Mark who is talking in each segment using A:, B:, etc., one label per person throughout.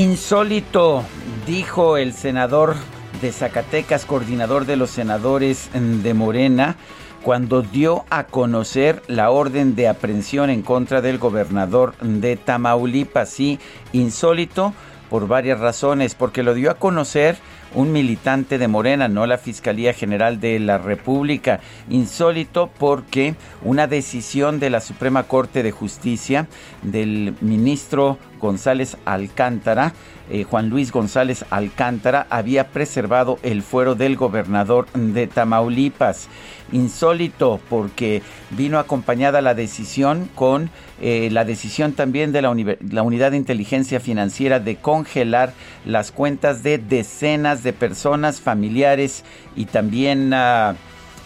A: Insólito, dijo el senador de Zacatecas, coordinador de los senadores de Morena, cuando dio a conocer la orden de aprehensión en contra del gobernador de Tamaulipas. Sí, insólito por varias razones, porque lo dio a conocer un militante de Morena, no la Fiscalía General de la República. Insólito porque una decisión de la Suprema Corte de Justicia del ministro González Alcántara, eh, Juan Luis González Alcántara, había preservado el fuero del gobernador de Tamaulipas. Insólito porque vino acompañada la decisión con eh, la decisión también de la, Unidad de Inteligencia Financiera de congelar las cuentas de decenas de personas, familiares y también, uh,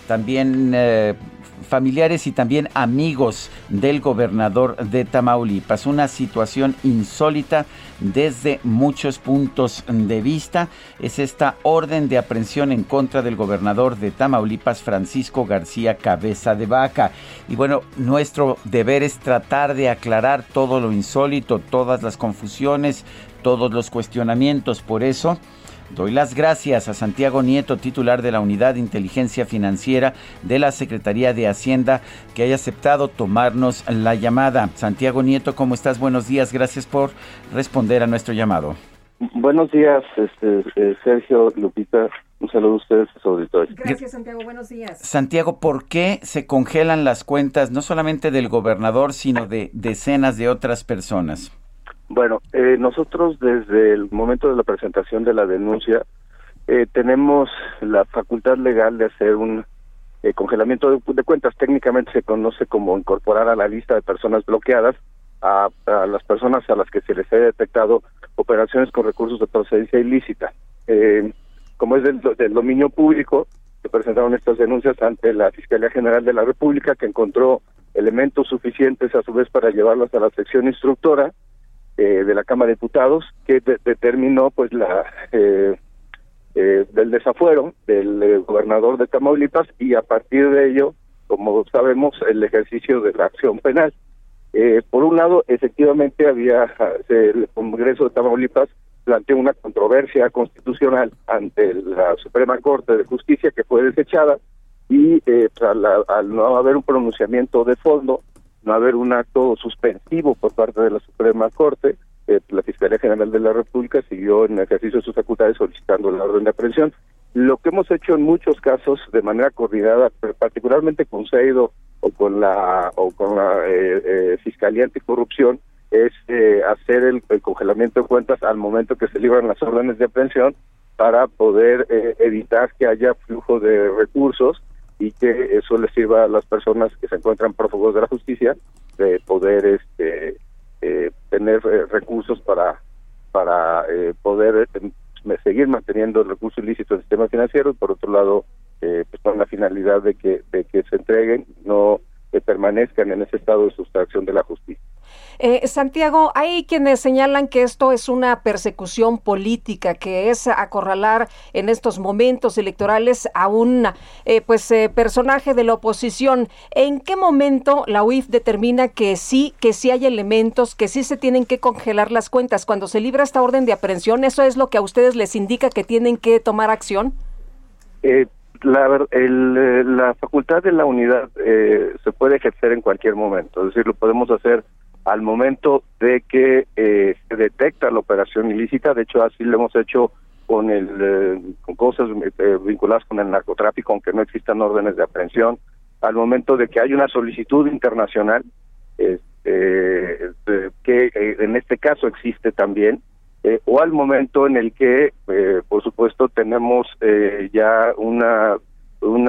A: también uh, familiares y también amigos del gobernador de Tamaulipas. Una situación insólita desde muchos puntos de vista. Es esta orden de aprehensión en contra del gobernador de Tamaulipas, Francisco García Cabeza de Vaca. Y bueno, nuestro deber es tratar de aclarar todo lo insólito, todas las confusiones, todos los cuestionamientos. Por eso... Doy las gracias a Santiago Nieto, titular de la Unidad de Inteligencia Financiera de la Secretaría de Hacienda, que haya aceptado tomarnos la llamada. Santiago Nieto, ¿cómo estás? Buenos días, gracias por responder a nuestro llamado.
B: Buenos días, este, eh, Sergio, Lupita. Un saludo a ustedes, a su auditorio.
C: Gracias, Santiago. Buenos días.
A: Santiago, ¿por qué se congelan las cuentas no solamente del gobernador, sino de decenas de otras personas?
B: Bueno, eh, nosotros desde el momento de la presentación de la denuncia eh, tenemos la facultad legal de hacer un eh, congelamiento de, cuentas. Técnicamente se conoce como incorporar a la lista de personas bloqueadas a, las personas a las que se les haya detectado operaciones con recursos de procedencia ilícita. como es del, del dominio público, se presentaron estas denuncias ante la Fiscalía General de la República, que encontró elementos suficientes a su vez para llevarlas a la sección instructora eh, de la Cámara de Diputados que de determinó pues la eh, eh, del desafuero del gobernador de Tamaulipas y a partir de ello, como sabemos, el ejercicio de la acción penal. por un lado, efectivamente había el Congreso de Tamaulipas planteó una controversia constitucional ante la Suprema Corte de Justicia que fue desechada y al, al no haber un pronunciamiento de fondo no haber un acto suspensivo por parte de la Suprema Corte, eh, la Fiscalía General de la República siguió en ejercicio de sus facultades solicitando la orden de aprehensión. Lo que hemos hecho en muchos casos de manera coordinada, particularmente con CEIDO o con la o con la eh, eh, Fiscalía Anticorrupción, es eh, hacer el, el, congelamiento de cuentas al momento que se libran las órdenes de aprehensión para poder eh, evitar que haya flujo de recursos y que eso les sirva a las personas que se encuentran prófugos de la justicia de poder este eh, tener eh, recursos para para eh, poder seguir manteniendo el recurso ilícito del sistema financiero y por otro lado pues con la finalidad de que de que se entreguen no permanezcan en ese estado de sustracción de la justicia.
C: Eh, Santiago, hay quienes señalan que esto es una persecución política, que es acorralar en estos momentos electorales a un eh, pues eh, personaje de la oposición. ¿En qué momento la UIF determina que sí, que sí hay elementos, que sí se tienen que congelar las cuentas? Cuando se libra esta orden de aprehensión, ¿eso es lo que a ustedes les indica que tienen que tomar acción?
B: Eh, la, el, la facultad de la unidad eh, se puede ejercer en cualquier momento, es decir, lo podemos hacer al momento de que eh, se detecta la operación ilícita, de hecho así lo hemos hecho con el eh, con cosas eh, vinculadas con el narcotráfico, aunque no existan órdenes de aprehensión, al momento de que hay una solicitud internacional, que en este caso existe también, eh, o al momento en el que, eh, por supuesto, tenemos eh, ya una un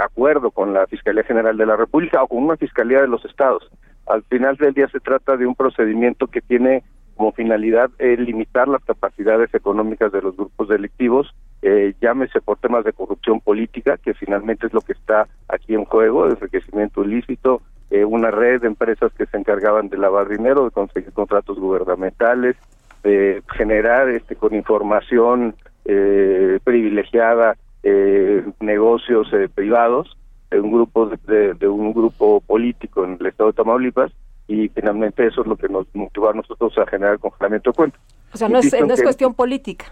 B: acuerdo con la Fiscalía General de la República o con una Fiscalía de los Estados. Al final del día se trata de un procedimiento que tiene como finalidad eh, limitar las capacidades económicas de los grupos delictivos, eh, llámese por temas de corrupción política, que finalmente es lo que está aquí en juego, enriquecimiento ilícito, eh, una red de empresas que se encargaban de lavar dinero, de conseguir contratos gubernamentales, de generar este con información eh, privilegiada eh, negocios privados de un grupo de, de, un grupo político en el estado de Tamaulipas y finalmente eso es lo que nos motivó a nosotros a generar el congelamiento de cuentas.
C: O sea, no es, no es cuestión política.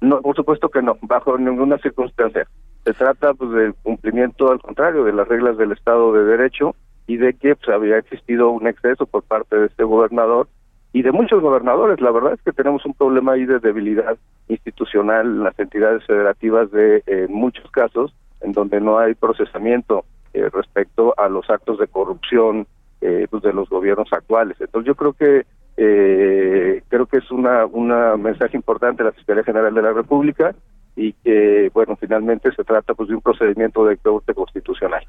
B: No, por supuesto que no, bajo ninguna circunstancia. Se trata pues del cumplimiento, al contrario, de las reglas del Estado de Derecho y de que pues, había existido un exceso por parte de este gobernador y de muchos gobernadores. La verdad es que tenemos un problema ahí de debilidad institucional en las entidades federativas de en muchos casos en donde no hay procesamiento eh, respecto a los actos de corrupción eh, pues de los gobiernos actuales. Entonces yo creo que eh, creo que es una una mensaje importante de la Fiscalía General de la República y que bueno finalmente se trata pues de un procedimiento de corte constitucional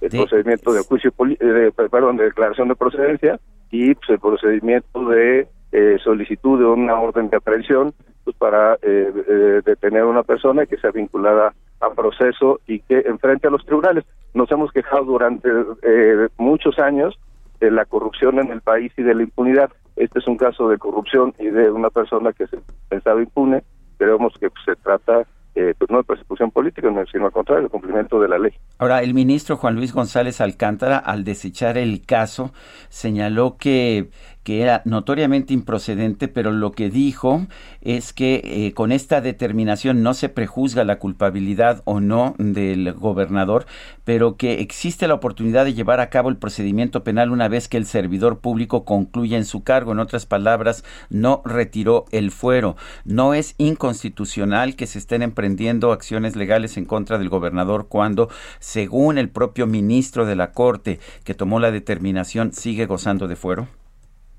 B: el procedimiento de juicio de, perdón de declaración de procedencia y pues, el procedimiento de eh, solicitud de una orden de aprehensión pues para eh, eh, detener a una persona que sea vinculada a proceso y que enfrente a los tribunales nos hemos quejado durante eh, muchos años de la corrupción en el país y de la impunidad este es un caso de corrupción y de una persona que se pensaba impune creemos que pues, se trata eh, pues no de persecución política, sino al contrario, el cumplimiento de la ley.
A: Ahora, el ministro Juan Luis González Alcántara, al desechar el caso, señaló que que era notoriamente improcedente, pero lo que dijo es que eh, con esta determinación no se prejuzga la culpabilidad o no del gobernador, pero que existe la oportunidad de llevar a cabo el procedimiento penal una vez que el servidor público concluya en su cargo. En otras palabras, no retiró el fuero. No es inconstitucional que se estén emprendiendo acciones legales en contra del gobernador cuando, según el propio ministro de la Corte que tomó la determinación, sigue gozando de fuero.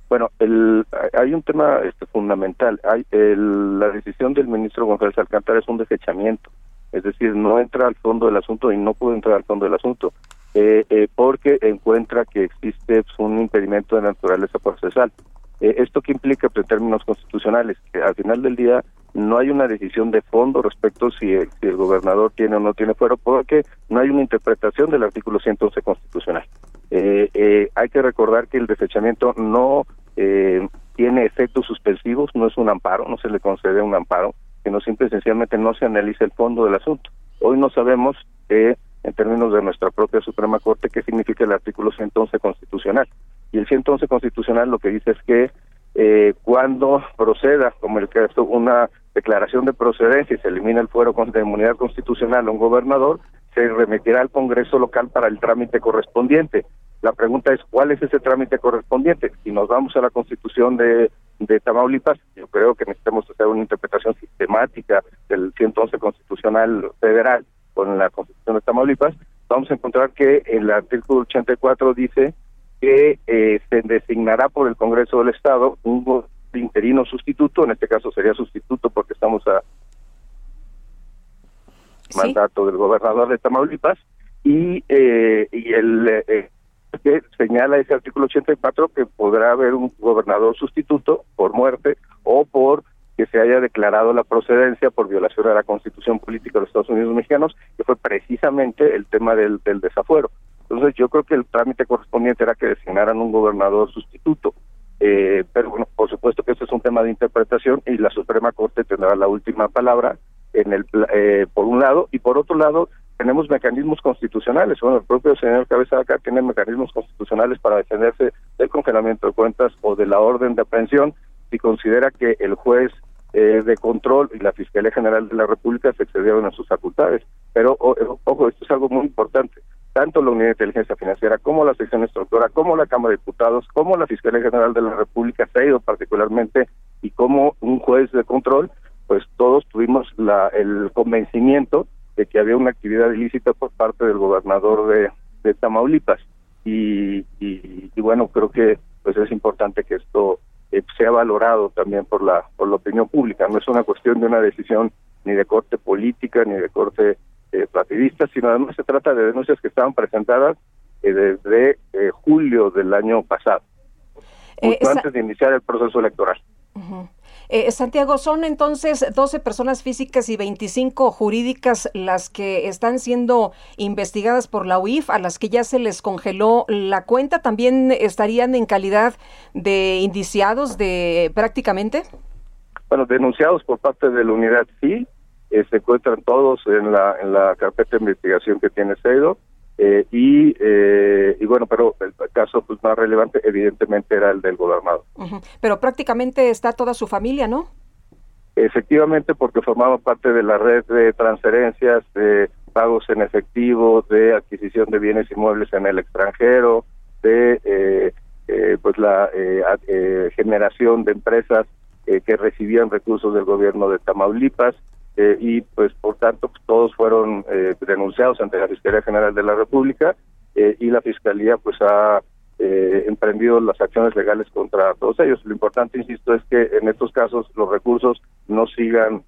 B: Bueno, el, hay un tema este, fundamental. Hay la decisión del ministro González Alcántara es un desechamiento, es decir, no entra al fondo del asunto y no puede entrar al fondo del asunto, eh, eh, porque encuentra que existe pues, un impedimento de naturaleza procesal. Eh, ¿Esto qué implica pues, en términos constitucionales? Que al final del día no hay una decisión de fondo respecto si, si el gobernador tiene o no tiene fuero, porque no hay una interpretación del artículo 111 constitucional. Eh, eh, hay que recordar que el desechamiento no eh, tiene efectos suspensivos, no es un amparo, no se le concede un amparo, sino simple y sencillamente no se analiza el fondo del asunto. Hoy no sabemos, eh, en términos de nuestra propia Suprema Corte, qué significa el artículo 111 constitucional. Y el 111 constitucional lo que dice es que eh, cuando proceda, como el caso, una declaración de procedencia y se elimina el fuero de inmunidad constitucional a un gobernador, se remitirá al Congreso local para el trámite correspondiente. La pregunta es, ¿cuál es ese trámite correspondiente? Si nos vamos a la Constitución de, de Tamaulipas, yo creo que necesitamos hacer una interpretación sistemática del 111 Constitucional Federal con la Constitución de Tamaulipas, vamos a encontrar que el artículo 84 dice que eh, se designará por el Congreso del Estado un interino sustituto, en este caso sería sustituto porque estamos a mandato del gobernador de Tamaulipas y eh, y el eh, que señala ese artículo 84 que podrá haber un gobernador sustituto por muerte o por que se haya declarado la procedencia por violación a la constitución política de los Estados Unidos mexicanos, que fue precisamente el tema del, del desafuero. Entonces yo creo que el trámite correspondiente era que designaran un gobernador sustituto. Eh, pero bueno, por supuesto que este es un tema de interpretación y la Suprema Corte tendrá la última palabra en el eh, por un lado y por otro lado tenemos mecanismos constitucionales. Bueno, el propio señor Cabeza acá tiene mecanismos constitucionales para defenderse del congelamiento de cuentas o de la orden de aprehensión si considera que el juez eh, de control y la Fiscalía General de la República se excedieron en sus facultades. Pero, ojo, esto es algo muy importante tanto la Unidad de Inteligencia Financiera como la sección instructora, como la Cámara de Diputados, como la Fiscalía General de la República se ha ido particularmente y como un juez de control, pues todos tuvimos la, el convencimiento de que había una actividad ilícita por parte del gobernador de, de Tamaulipas. Y, y, bueno, creo que pues es importante que esto eh, sea valorado también por la, por la opinión pública. No es una cuestión de una decisión ni de corte política ni de corte eh, partidistas, sino además se trata de denuncias que estaban presentadas desde julio del año pasado, justo antes de iniciar el proceso electoral.
C: Eh, Santiago, son entonces 12 personas físicas y 25 jurídicas las que están siendo investigadas por la UIF, a las que ya se les congeló la cuenta. ¿También estarían en calidad de indiciados de prácticamente?
B: Bueno, denunciados por parte de la unidad sí, eh, se encuentran todos en la, en la carpeta de investigación que tiene CEDO. Eh, y, eh, y bueno, pero el caso pues más relevante evidentemente era el del gobernador.
C: Pero prácticamente está toda su familia, ¿no?
B: Efectivamente, porque formaba parte de la red de transferencias, de pagos en efectivo, de adquisición de bienes inmuebles en el extranjero, de eh, eh pues la generación de empresas que recibían recursos del gobierno de Tamaulipas, eh, y pues por tanto pues, todos fueron eh, denunciados ante la Fiscalía General de la República eh, y la Fiscalía pues ha emprendido las acciones legales contra todos ellos. Lo importante, insisto, es que en estos casos los recursos no sigan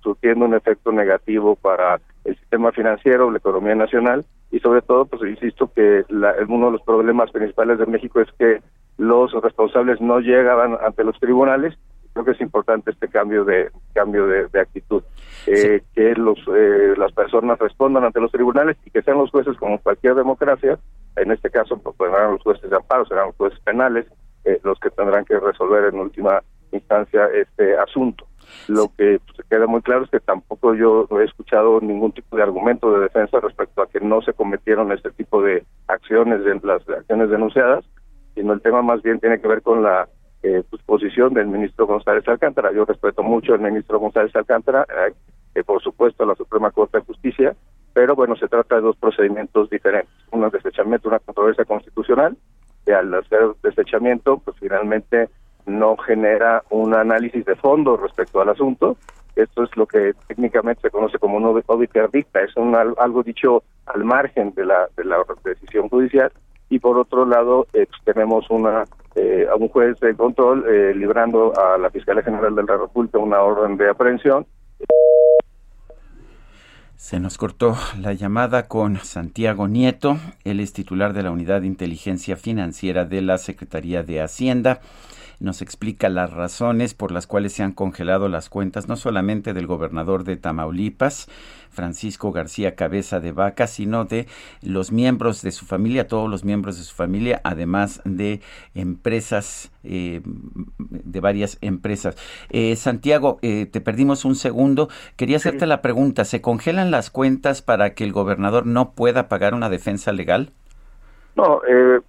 B: surtiendo un efecto negativo para el sistema financiero, la economía nacional y sobre todo, pues insisto que la, uno de los problemas principales de México es que los responsables no llegaban ante los tribunales creo que es importante este cambio de cambio de, actitud. Eh, que los eh, las personas respondan ante los tribunales y que sean los jueces como cualquier democracia. En este caso pues serán los jueces de amparo serán los jueces penales eh, los que tendrán que resolver en última instancia este asunto. Lo que pues, queda muy claro es que tampoco yo he escuchado ningún tipo de argumento de defensa respecto a que no se cometieron este tipo de acciones de las acciones denunciadas sino el tema más bien tiene que ver con la eh, pues, posición del ministro González Alcántara. Yo respeto mucho al ministro González Alcántara, eh, eh, por supuesto a la Suprema Corte de Justicia, pero bueno, se trata de dos procedimientos diferentes. Uno es desechamiento, una controversia constitucional, y al hacer desechamiento, pues finalmente no genera un análisis de fondo respecto al asunto. Esto es lo que técnicamente se conoce como un obiter dicta, es un, algo dicho al margen de la, de la decisión judicial. Y por otro lado, pues, tenemos una eh, a un juez de control eh, librando a la Fiscalía General de la República una orden de aprehensión.
A: Se nos cortó la llamada con Santiago Nieto, él es titular de la Unidad de Inteligencia Financiera de la Secretaría de Hacienda nos explica las razones por las cuales se han congelado las cuentas no solamente del gobernador de Tamaulipas, Francisco García Cabeza de Vaca, sino de los miembros de su familia, todos los miembros de su familia, además de empresas, eh, de varias empresas. Eh, Santiago, eh, te perdimos un segundo. Quería hacerte la pregunta, ¿se congelan las cuentas para que el gobernador no pueda pagar una defensa legal?
B: No, eh,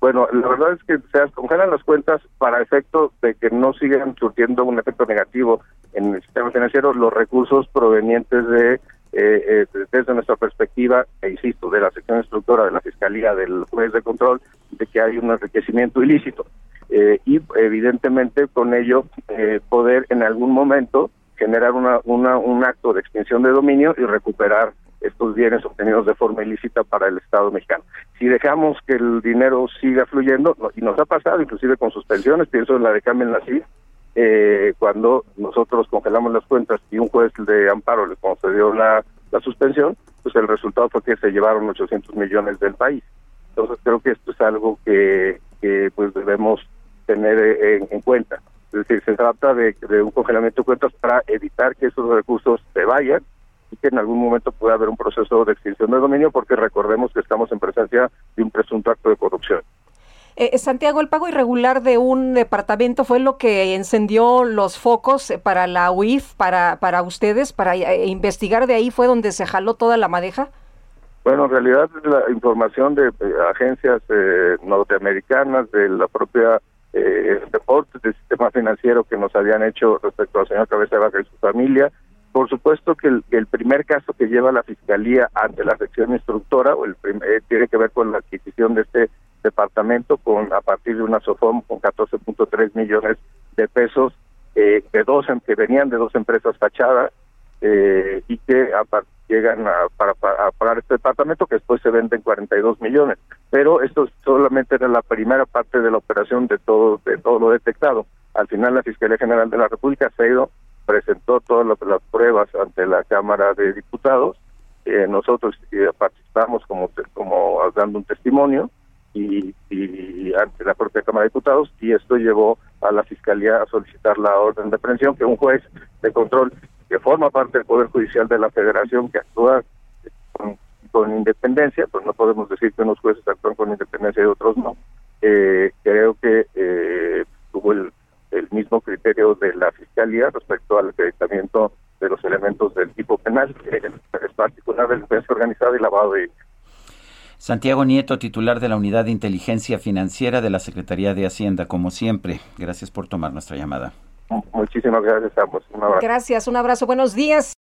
B: bueno, la verdad es que se congelan las cuentas para efecto de que no sigan surtiendo un efecto negativo en el sistema financiero los recursos provenientes de, eh, eh, desde nuestra perspectiva, e insisto, de la sección instructora de la Fiscalía, del juez de control, de que hay un enriquecimiento ilícito. Eh, y evidentemente con ello poder en algún momento generar una, una, un acto de extinción de dominio y recuperar estos bienes obtenidos de forma ilícita para el Estado mexicano. Si dejamos que el dinero siga fluyendo, y nos ha pasado inclusive con suspensiones, pienso en la de Carmen Nací, eh, cuando nosotros congelamos las cuentas y un juez de amparo le concedió la, la suspensión, pues el resultado fue que se llevaron 800 millones del país. Entonces creo que esto es algo que, que pues debemos tener en, cuenta. Es decir, se trata de, de un congelamiento de cuentas para evitar que esos recursos se vayan y que en algún momento pueda haber un proceso de extinción de dominio porque recordemos que estamos en presencia de un presunto acto de corrupción.
C: Eh, Santiago, el pago irregular de un departamento fue lo que encendió los focos para la UIF, para, para ustedes, para eh, investigar de ahí fue donde se jaló toda la madeja.
B: Bueno, en realidad la información de eh, agencias norteamericanas, de la propia deportes del sistema financiero que nos habían hecho respecto al señor Cabeza de Vaca y su familia, por supuesto que el, primer caso que lleva la Fiscalía ante la sección instructora o el eh, tiene que ver con la adquisición de este departamento con a partir de una SOFOM con 14.3 millones de pesos eh, de dos que venían de dos empresas fachadas eh, y que llegan a, para, pagar este departamento que después se venden 42 millones. Pero esto solamente era la primera parte de la operación de todo de todo lo detectado. Al final la Fiscalía General de la República se ha ido presentó todas las, pruebas ante la Cámara de Diputados eh, nosotros eh, participamos como como dando un testimonio y, ante la propia Cámara de Diputados y esto llevó a la Fiscalía a solicitar la orden de aprehensión que un juez de control que forma parte del Poder Judicial de la Federación que actúa con, independencia, pues no podemos decir que unos jueces actúan con independencia y otros no. Eh, creo que eh, tuvo el, el mismo criterio de la Fiscalía respecto al acreditamiento de los elementos del tipo penal, que es particular delincuencia organizada y lavado de
A: Santiago Nieto, titular de la Unidad de Inteligencia Financiera de la Secretaría de Hacienda, como siempre. Gracias por tomar nuestra llamada.
B: Muchísimas gracias, ambos.
C: Un abrazo. Gracias, un abrazo. Buenos días.